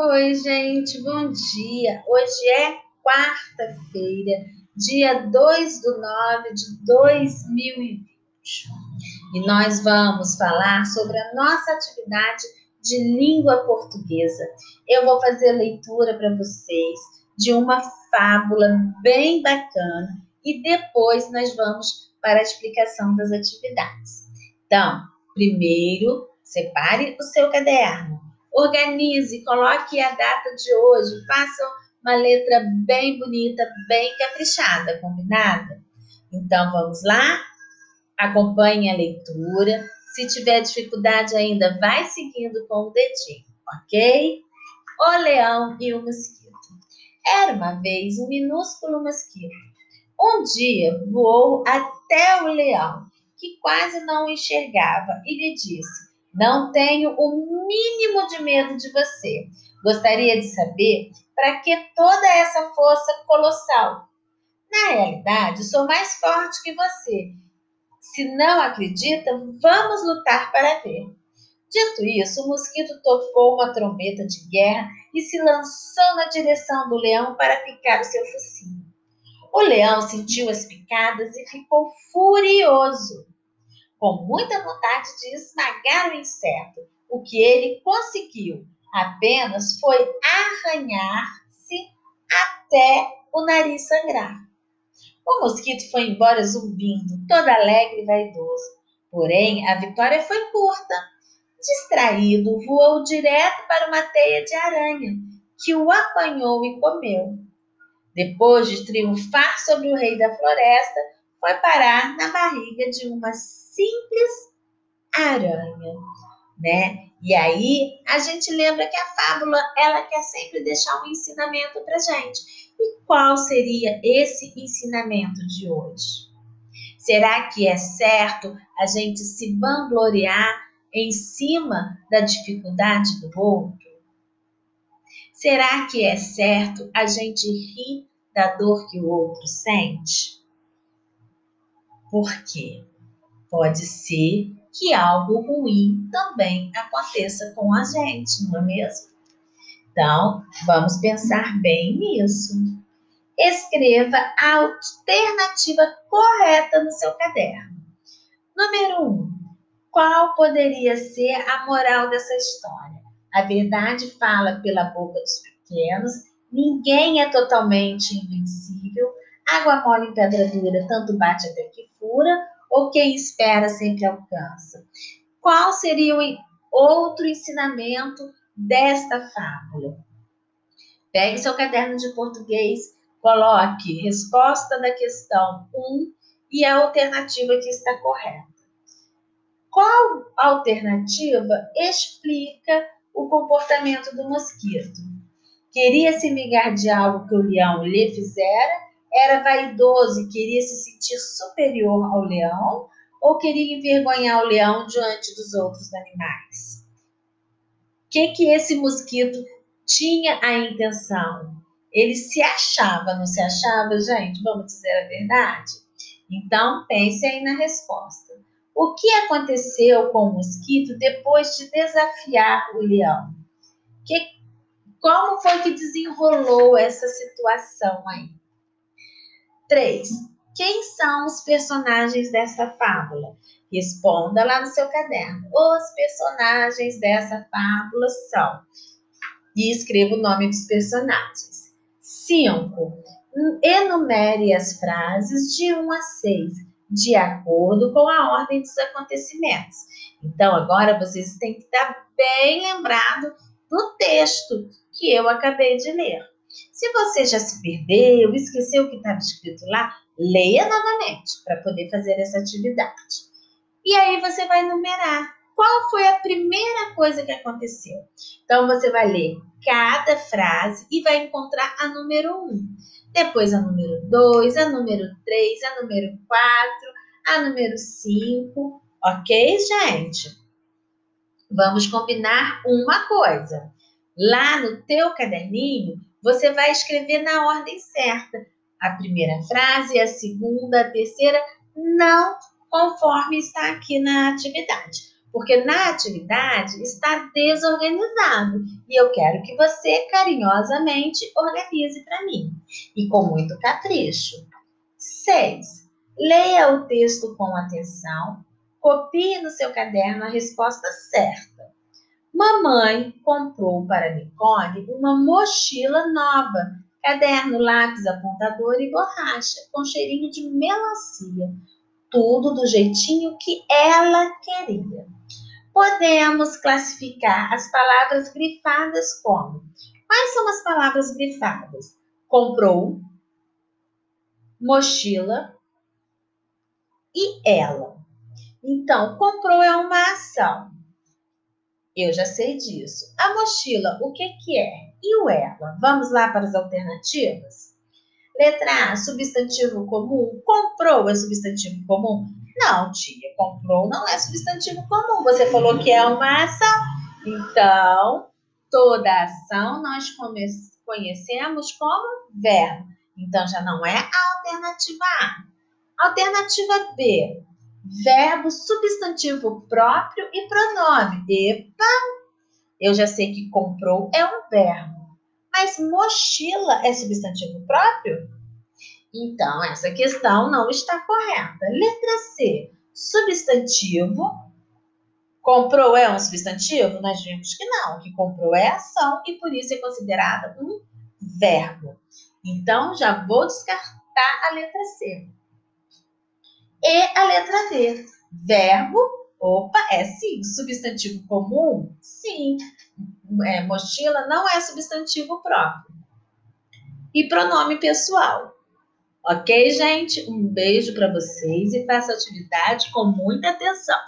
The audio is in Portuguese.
Oi, gente, bom dia. Hoje é quarta-feira, dia 2 de 9 de 2020. E nós vamos falar sobre a nossa atividade de língua portuguesa. Eu vou fazer leitura para vocês de uma fábula bem bacana e depois nós vamos para a explicação das atividades. Então, primeiro, separe o seu caderno Organize, coloque a data de hoje, faça uma letra bem bonita, bem caprichada, combinada? Então vamos lá? Acompanhe a leitura. Se tiver dificuldade ainda, vai seguindo com o dedinho, ok? O leão e o mosquito. Era uma vez um minúsculo mosquito. Um dia voou até o leão, que quase não enxergava, e lhe disse: não tenho o mínimo de medo de você. Gostaria de saber para que toda essa força colossal. Na realidade, sou mais forte que você. Se não acredita, vamos lutar para ver. Dito isso, o mosquito tocou uma trombeta de guerra e se lançou na direção do leão para picar o seu focinho. O leão sentiu as picadas e ficou furioso com muita vontade de esmagar o inseto. O que ele conseguiu apenas foi arranhar-se até o nariz sangrar. O mosquito foi embora zumbindo, todo alegre e vaidoso. Porém, a vitória foi curta. Distraído, voou direto para uma teia de aranha, que o apanhou e comeu. Depois de triunfar sobre o rei da floresta, foi parar na barriga de uma simples aranha, né? E aí a gente lembra que a fábula ela quer sempre deixar um ensinamento para gente. E qual seria esse ensinamento de hoje? Será que é certo a gente se vangloriar em cima da dificuldade do outro? Será que é certo a gente rir da dor que o outro sente? Por quê? Pode ser que algo ruim também aconteça com a gente, não é mesmo? Então, vamos pensar bem nisso. Escreva a alternativa correta no seu caderno. Número 1. Um, qual poderia ser a moral dessa história? A verdade fala pela boca dos pequenos, ninguém é totalmente invencível, água mole em pedra dura, tanto bate até que fura, ou quem espera sempre alcança? Qual seria o outro ensinamento desta fábula? Pegue seu caderno de português, coloque resposta da questão 1 e a alternativa que está correta. Qual alternativa explica o comportamento do mosquito? Queria se vingar de algo que o leão lhe fizera era vaidoso e queria se sentir superior ao leão ou queria envergonhar o leão diante dos outros animais? O que, que esse mosquito tinha a intenção? Ele se achava, não se achava, gente? Vamos dizer a verdade? Então, pense aí na resposta. O que aconteceu com o mosquito depois de desafiar o leão? Que, como foi que desenrolou essa situação aí? 3. Quem são os personagens dessa fábula? Responda lá no seu caderno. Os personagens dessa fábula são. E escreva o nome dos personagens. 5. Enumere as frases de 1 a 6, de acordo com a ordem dos acontecimentos. Então, agora vocês têm que estar bem lembrado do texto que eu acabei de ler. Se você já se perdeu, esqueceu o que estava escrito lá, leia novamente para poder fazer essa atividade. E aí você vai numerar qual foi a primeira coisa que aconteceu. Então você vai ler cada frase e vai encontrar a número 1. Um. Depois a número 2, a número 3, a número 4, a número 5. Ok, gente? Vamos combinar uma coisa. Lá no teu caderninho, você vai escrever na ordem certa. A primeira frase, a segunda, a terceira, não conforme está aqui na atividade. porque na atividade está desorganizado e eu quero que você carinhosamente organize para mim e com muito capricho. 6. Leia o texto com atenção, copie no seu caderno a resposta certa. Mamãe comprou para Nicole uma mochila nova, caderno, lápis, apontador e borracha, com cheirinho de melancia. Tudo do jeitinho que ela queria. Podemos classificar as palavras grifadas como? Quais são as palavras grifadas? Comprou, mochila e ela. Então, comprou é uma ação. Eu já sei disso. A mochila, o que, que é? E o ela? Vamos lá para as alternativas? Letra A, substantivo comum. Comprou é substantivo comum? Não, tia, comprou não é substantivo comum. Você falou que é uma ação. Então, toda ação nós conhecemos como verbo. Então, já não é a alternativa A. Alternativa B, verbo substantivo próprio e pronome. Epa! Eu já sei que comprou é um verbo. Mas mochila é substantivo próprio? Então, essa questão não está correta. Letra C, substantivo. Comprou é um substantivo? Nós vimos que não, que comprou é ação e por isso é considerada um verbo. Então, já vou descartar a letra C. E a letra D. Verbo, opa, é sim. Substantivo comum? Sim. É, mochila não é substantivo próprio. E pronome pessoal. Ok, gente? Um beijo para vocês e faça a atividade com muita atenção.